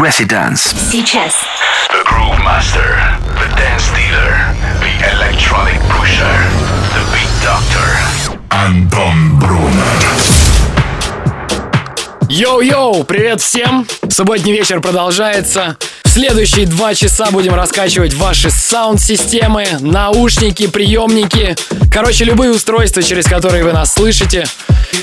Residence. Сейчас. The Groove Master, the Dance Dealer, the Electronic Pusher, the Beat Doctor. Anton Brunner. Йоу-йоу, привет всем! Субботний вечер продолжается. Следующие два часа будем раскачивать ваши саунд-системы, наушники, приемники. Короче, любые устройства, через которые вы нас слышите.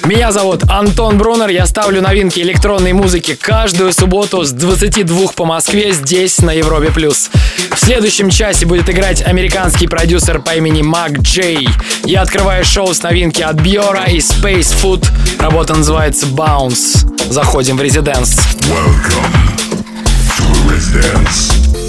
Меня зовут Антон Брунер, я ставлю новинки электронной музыки каждую субботу с 22 по Москве здесь, на Европе+. плюс. В следующем часе будет играть американский продюсер по имени Мак Джей. Я открываю шоу с новинки от Биора и Space Food. Работа называется Bounce. Заходим в резиденс. Welcome Residence.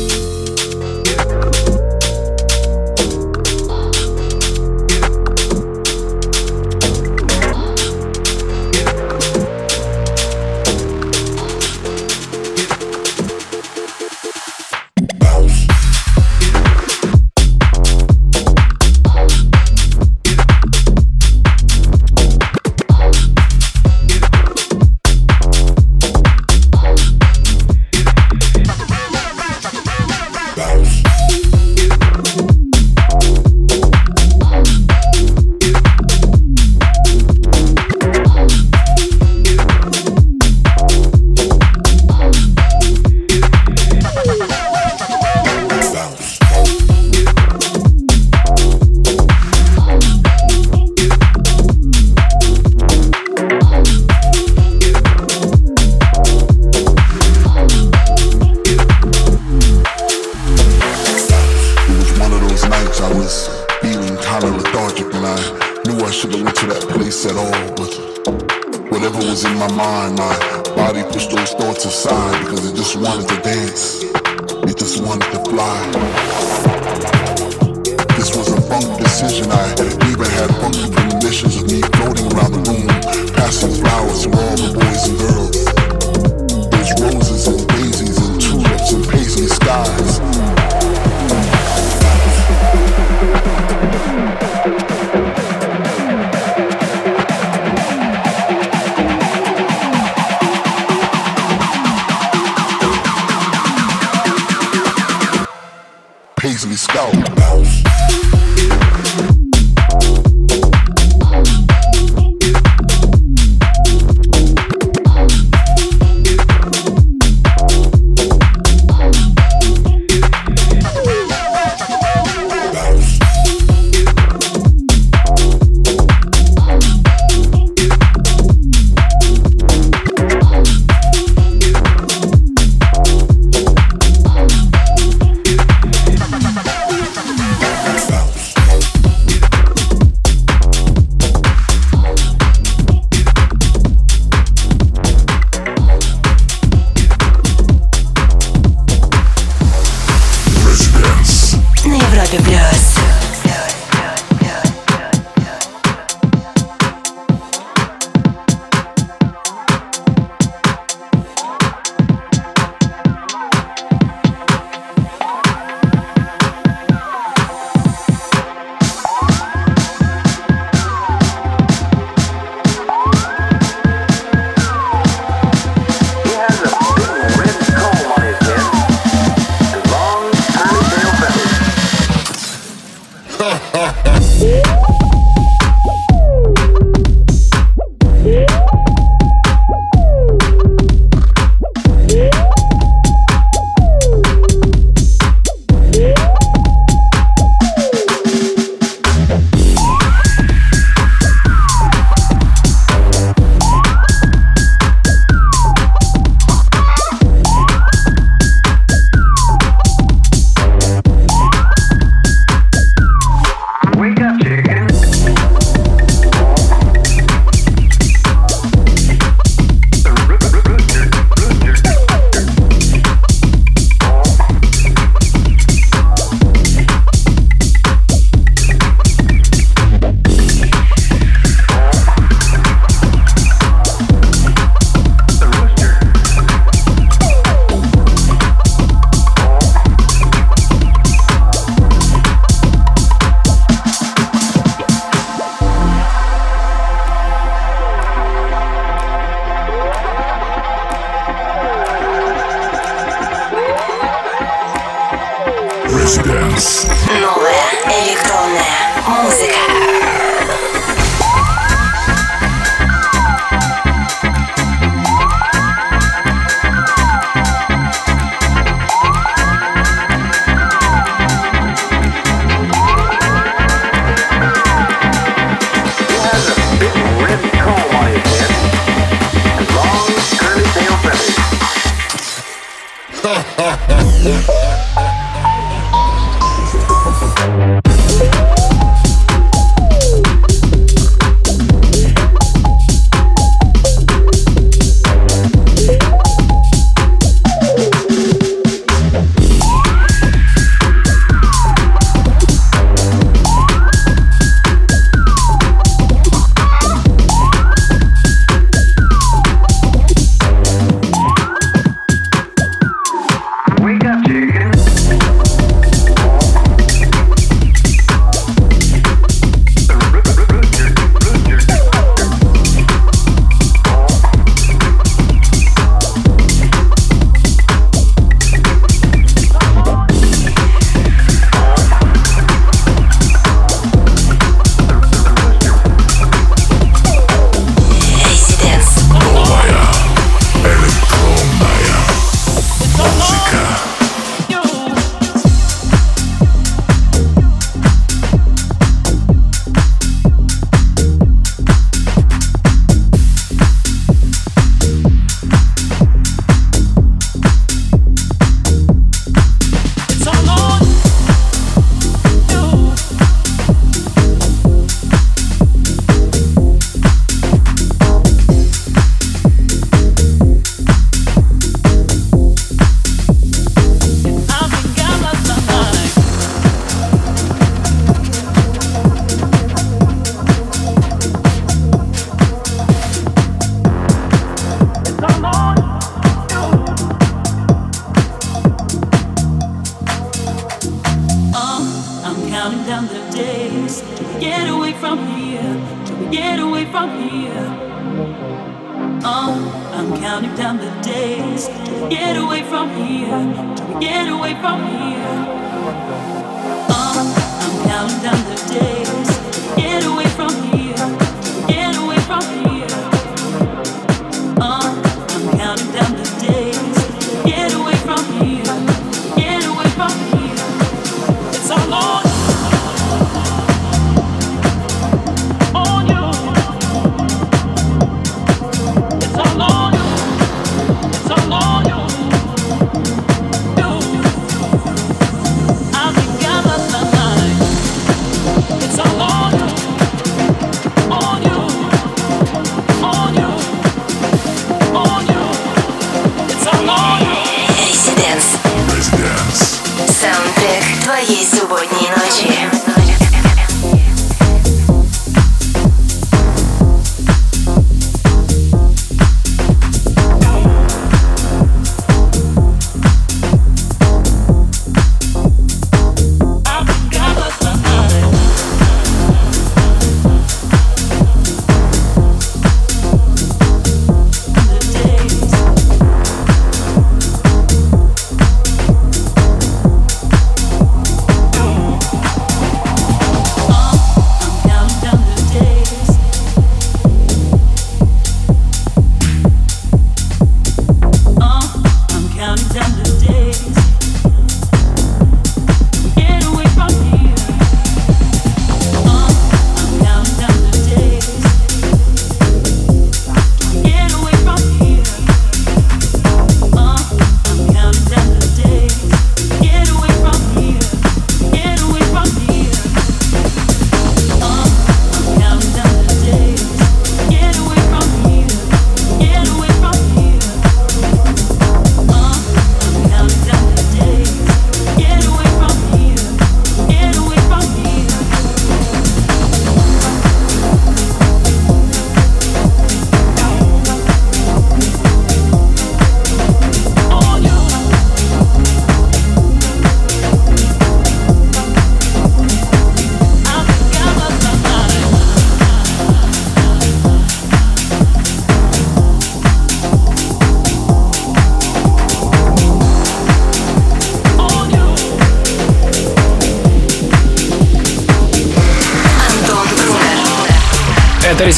counting down the days till we get away from here, till we get away from here. Oh, I'm counting down the days till we get away from here, till we get away from here. Oh, I'm counting down the days till we get away from here, till we get away from here.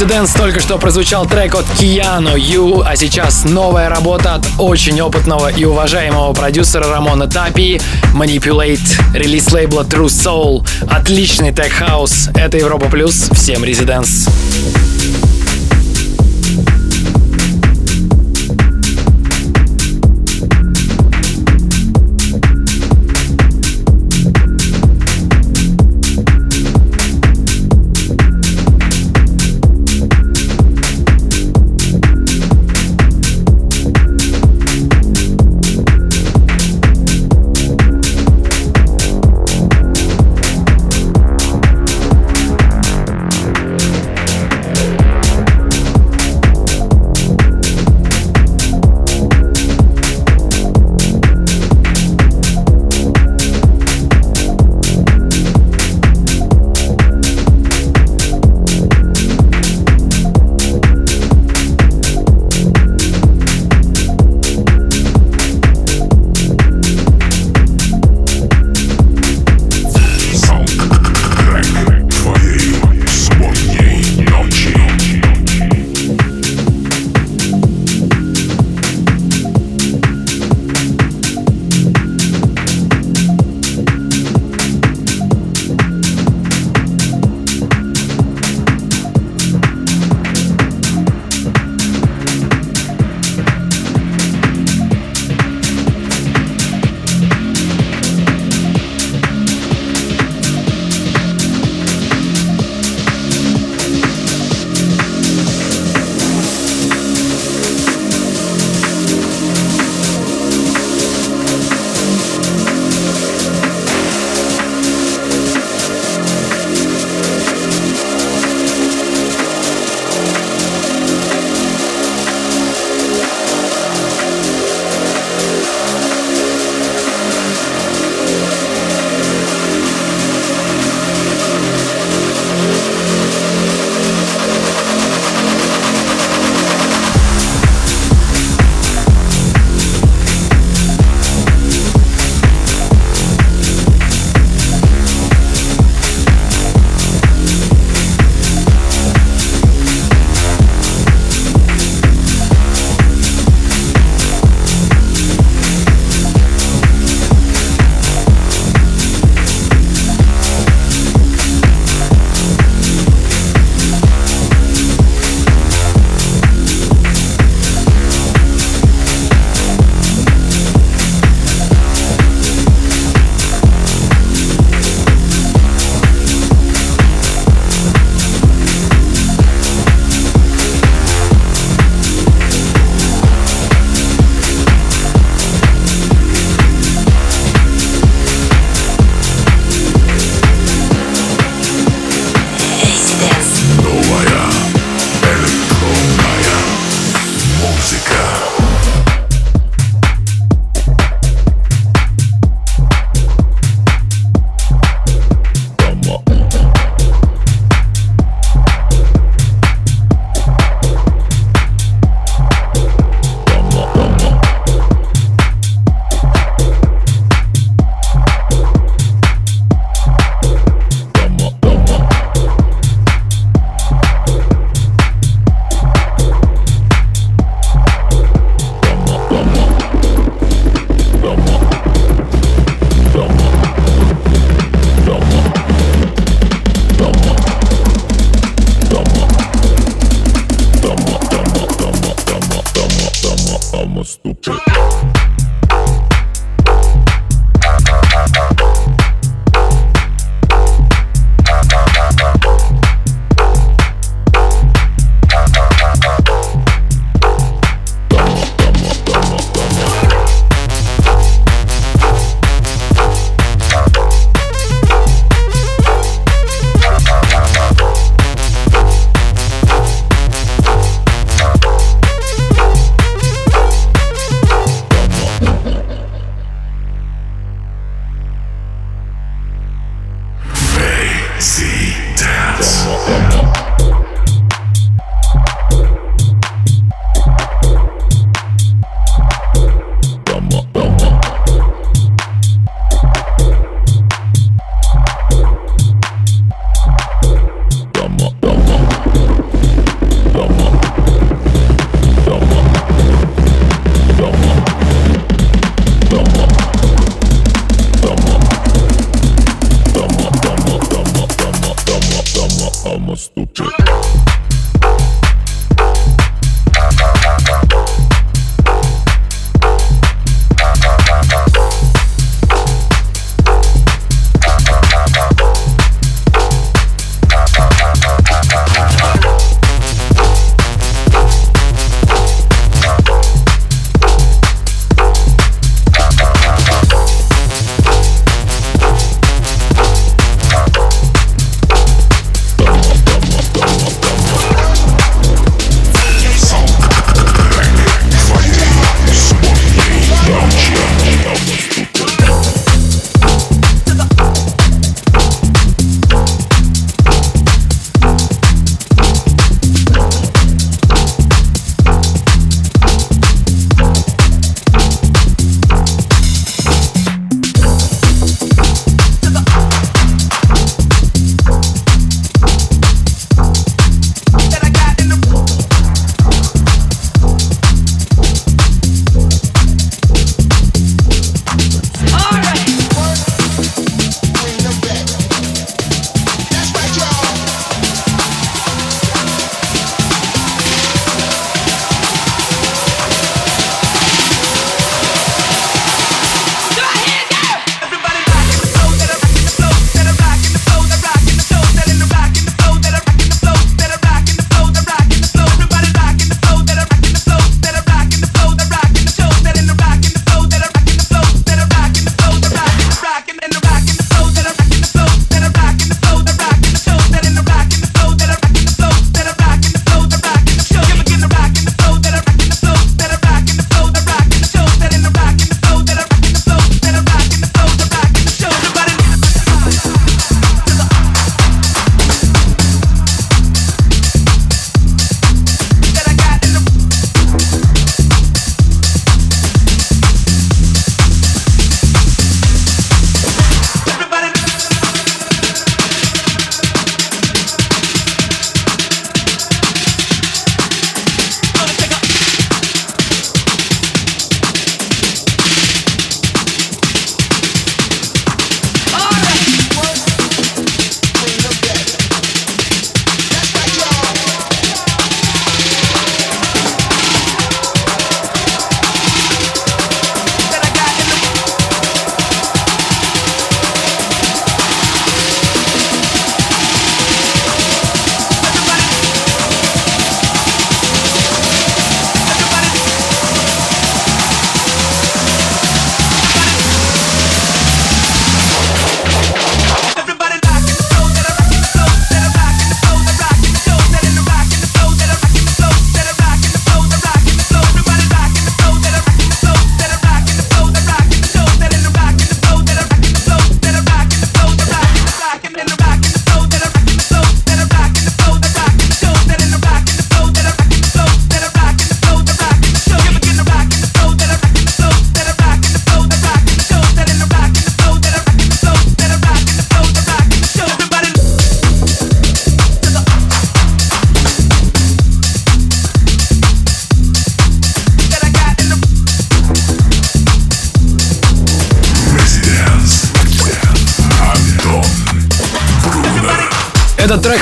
Residents, только что прозвучал трек от Киано Ю, а сейчас новая работа от очень опытного и уважаемого продюсера Рамона Тапи Manipulate, релиз лейбла True Soul. Отличный тег-хаус. Это Европа Плюс. Всем Residents.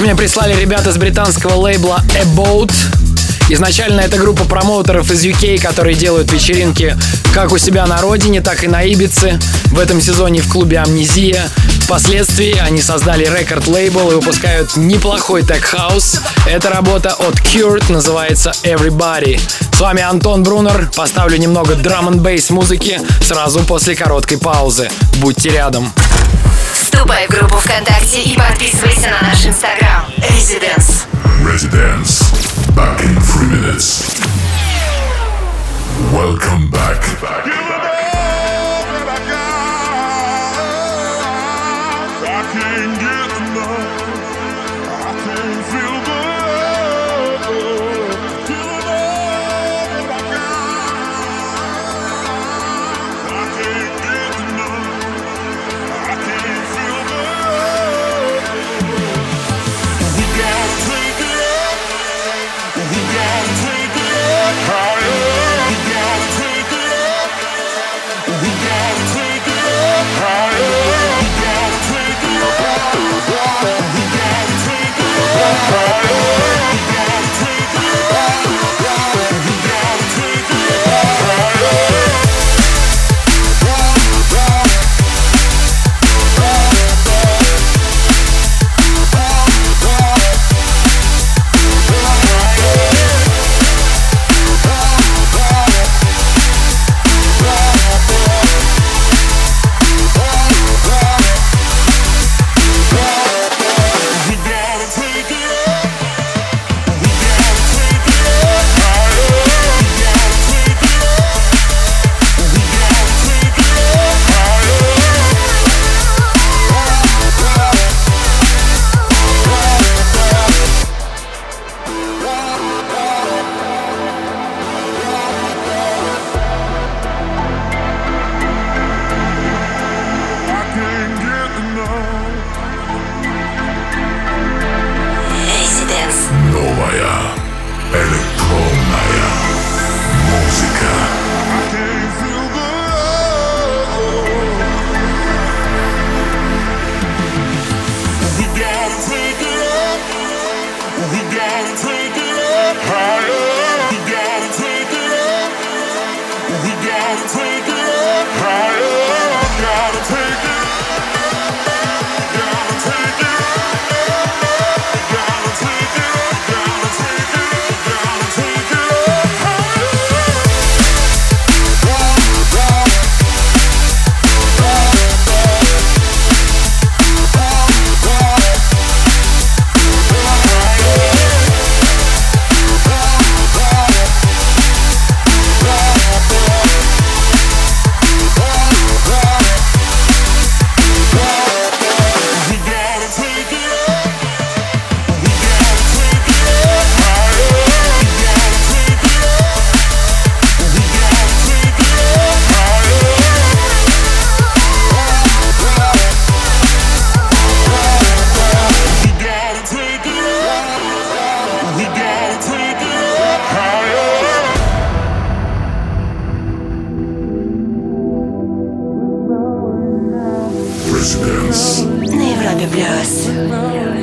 Мне прислали ребята с британского лейбла About. Изначально это группа промоутеров из UK, которые делают вечеринки как у себя на родине, так и на Ибице. В этом сезоне в клубе Амнезия. Впоследствии они создали рекорд-лейбл и выпускают неплохой тег-хаус. Эта работа от Kurt называется Everybody. С вами Антон Брунер. Поставлю немного драм н бейс музыки сразу после короткой паузы. Будьте рядом. Вступай в группу ВКонтакте и подписывайся на наш инстаграм. Residence. Residence. Back in three minutes. Welcome back. We road.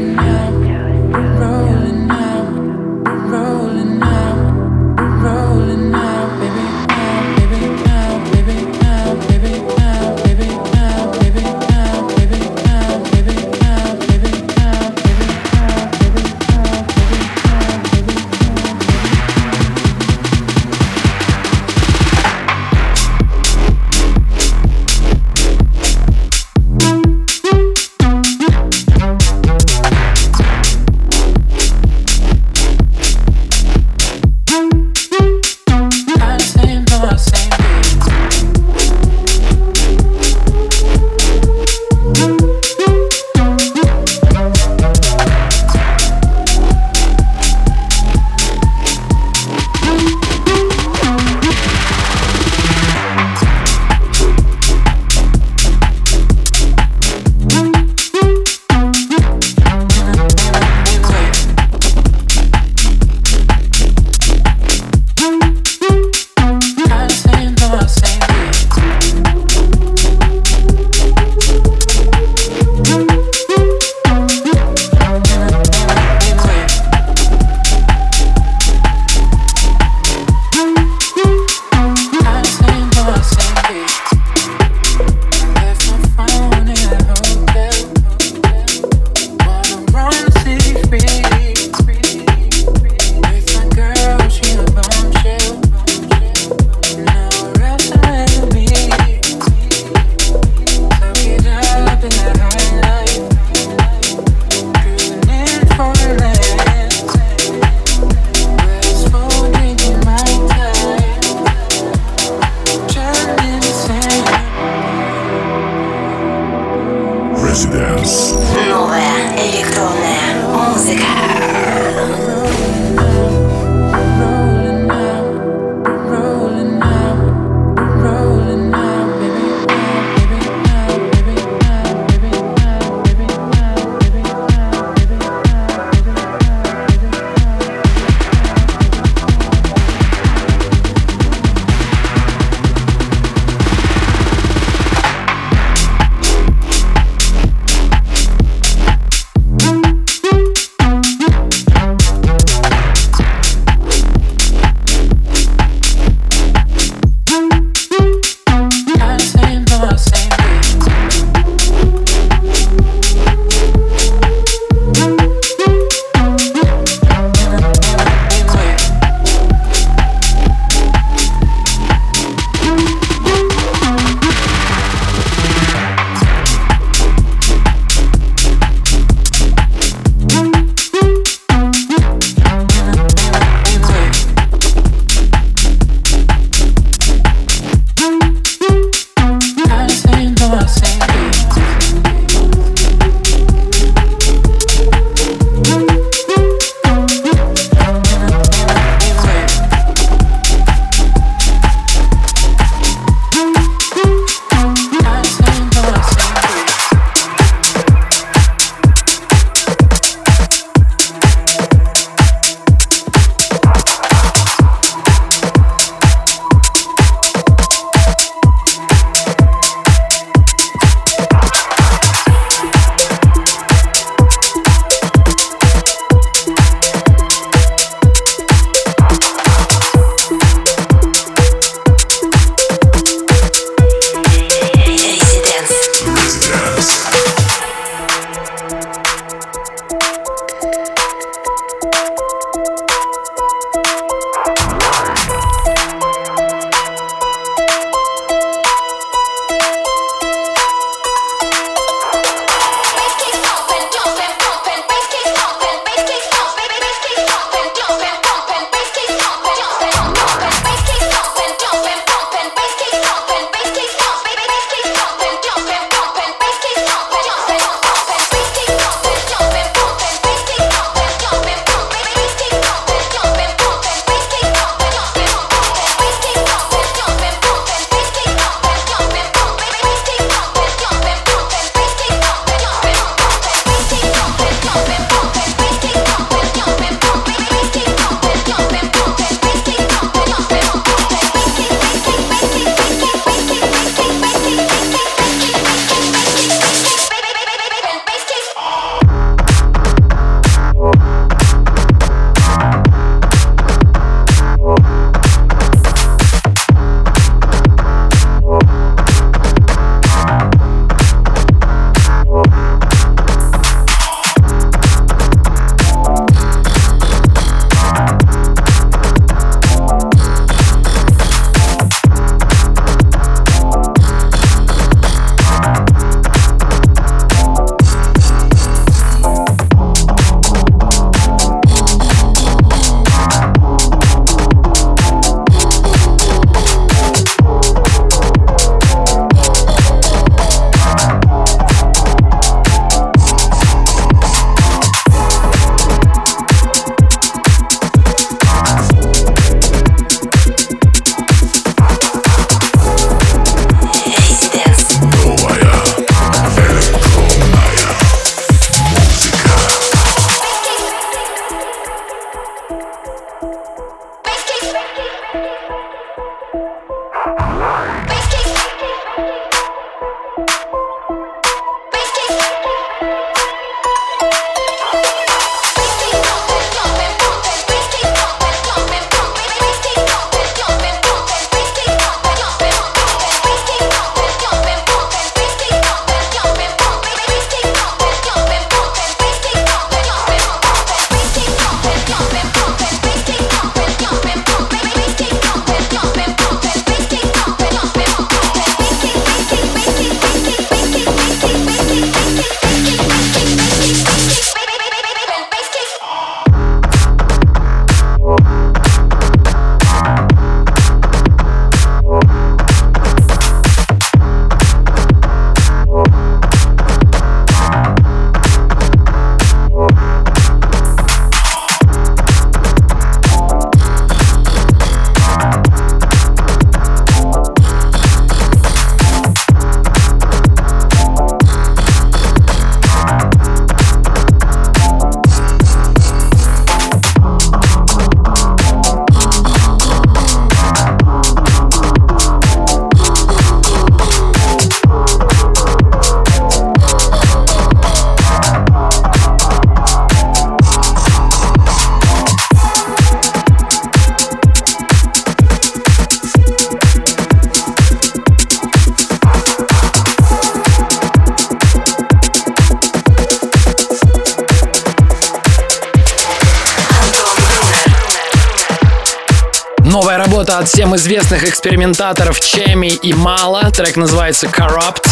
Работа от всем известных экспериментаторов Чеми и Мала. Трек называется Corrupt.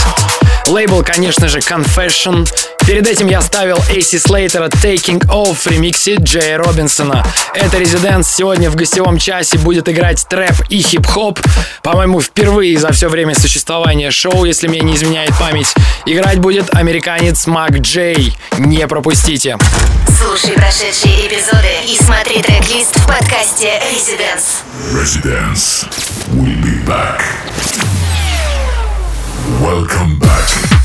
Лейбл, конечно же, Confession. Перед этим я ставил AC Slater Taking Off в ремиксе Джея Робинсона. Это Резиденс сегодня в гостевом часе будет играть трэп и хип-хоп. По-моему, впервые за все время существования шоу, если мне не изменяет память. Играть будет американец Мак Джей. Не пропустите. Слушай прошедшие эпизоды и смотри трек-лист в подкасте Residence. Residence. We'll be back. Welcome back.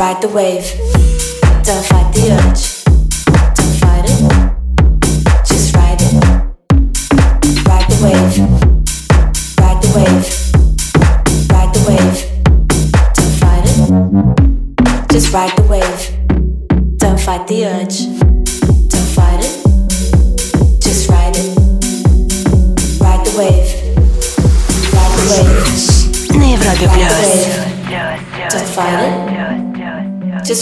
ride the wave.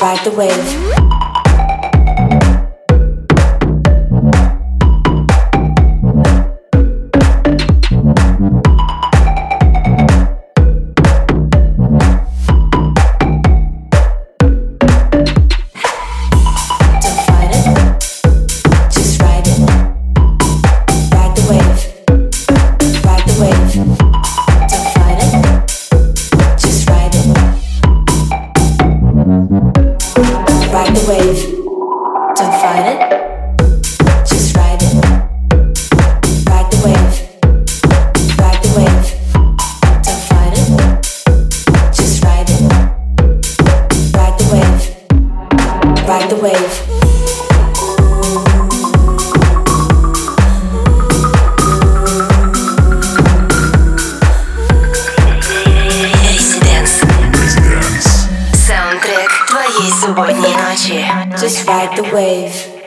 ride the wave. Сегодня ночи Just ride the wave.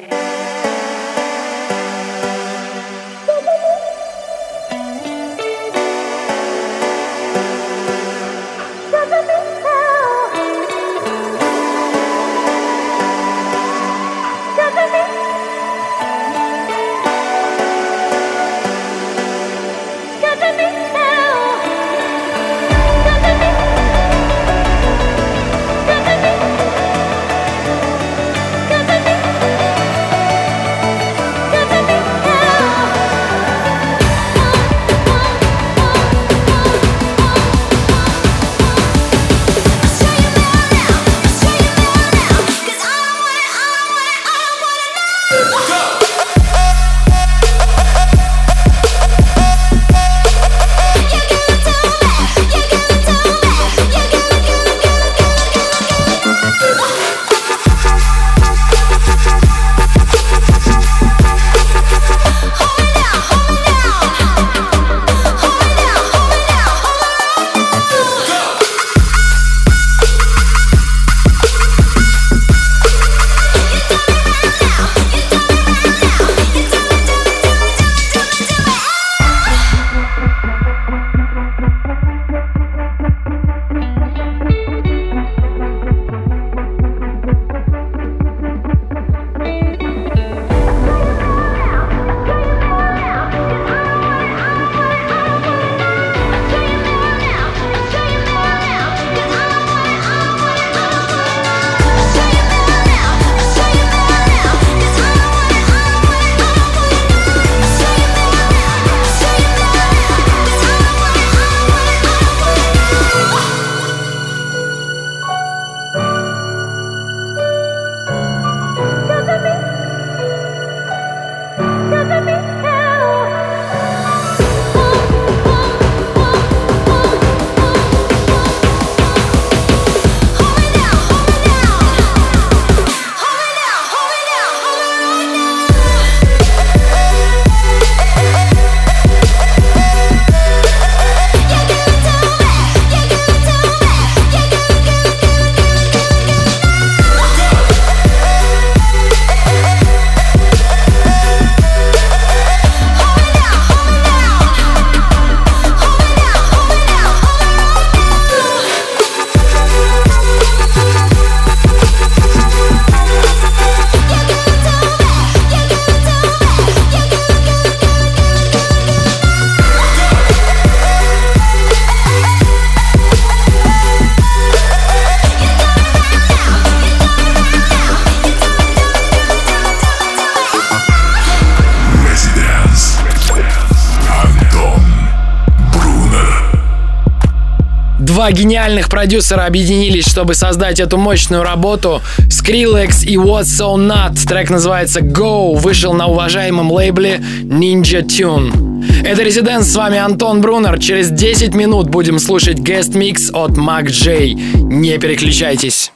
Два гениальных продюсера объединились, чтобы создать эту мощную работу. Skrillex и What's So Not. Трек называется Go, вышел на уважаемом лейбле Ninja Tune. Это Резиденс, с вами Антон Брунер. Через 10 минут будем слушать guest микс от Mac J. Не переключайтесь.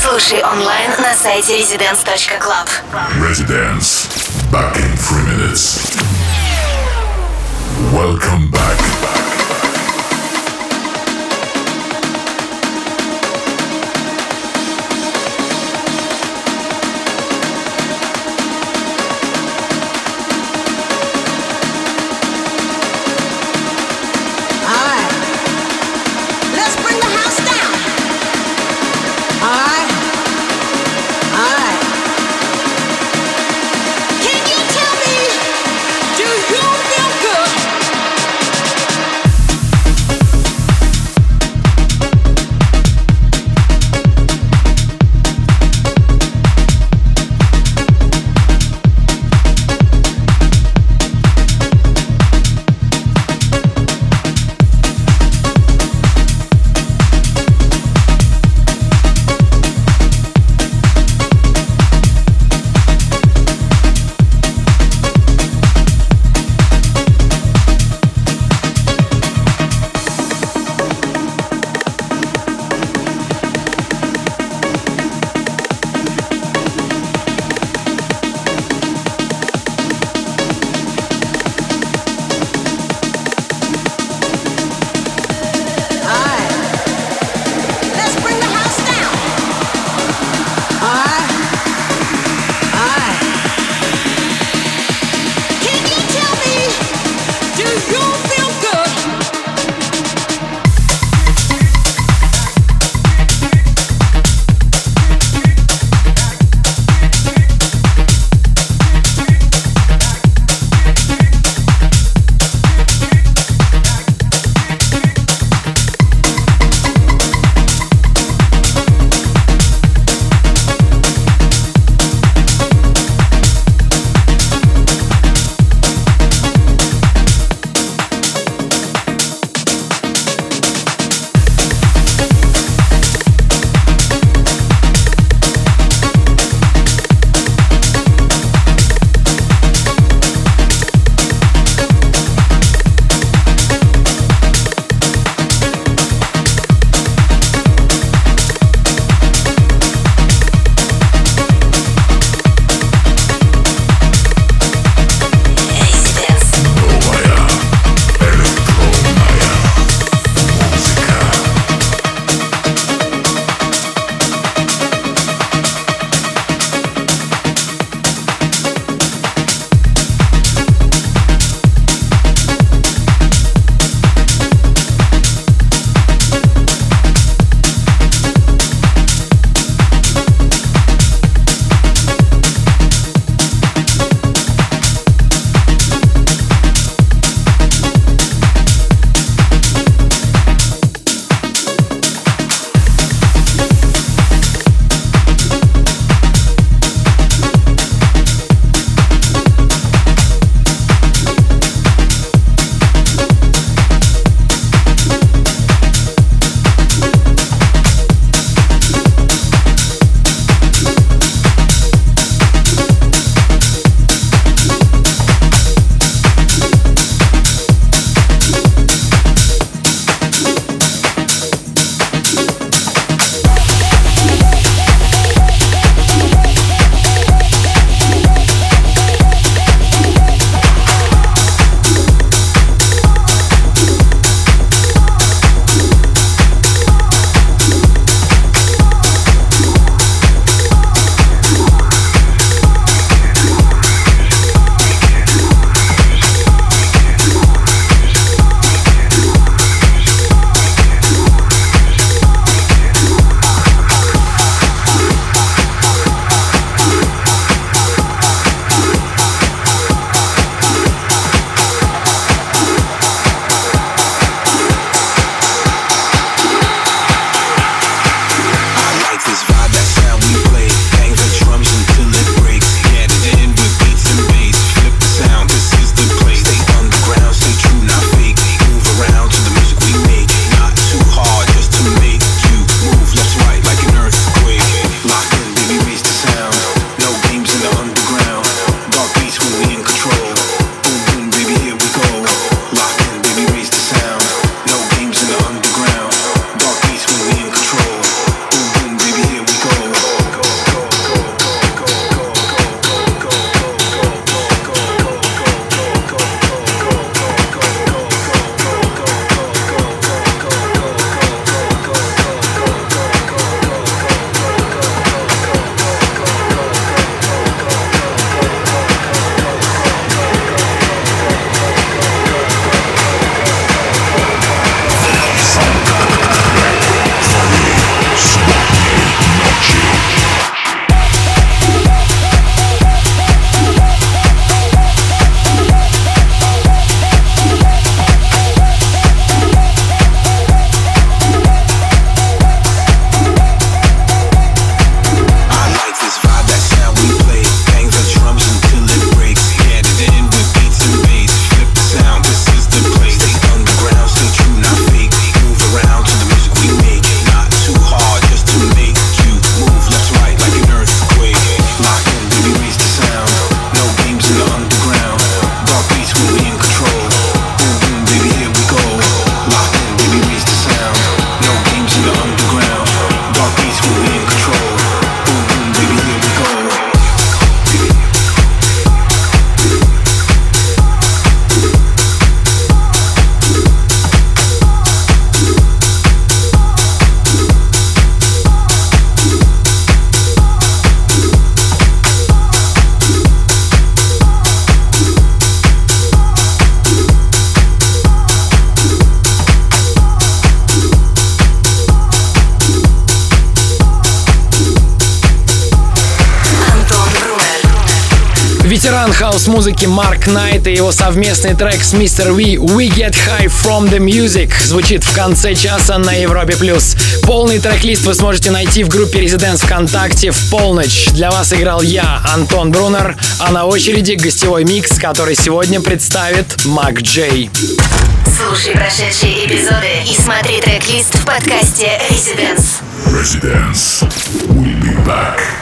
Слушай онлайн на сайте residence.club. Residence. Back in three minutes. Welcome back. Хаос-музыки Марк Найт и его совместный трек с Mr. V «We Get High From The Music» звучит в конце часа на Европе+. плюс. Полный трек-лист вы сможете найти в группе Residents ВКонтакте в полночь. Для вас играл я, Антон Брунер, а на очереди гостевой микс, который сегодня представит Мак Джей. Слушай прошедшие эпизоды и смотри трек-лист в подкасте Residence. Residence. We'll be back.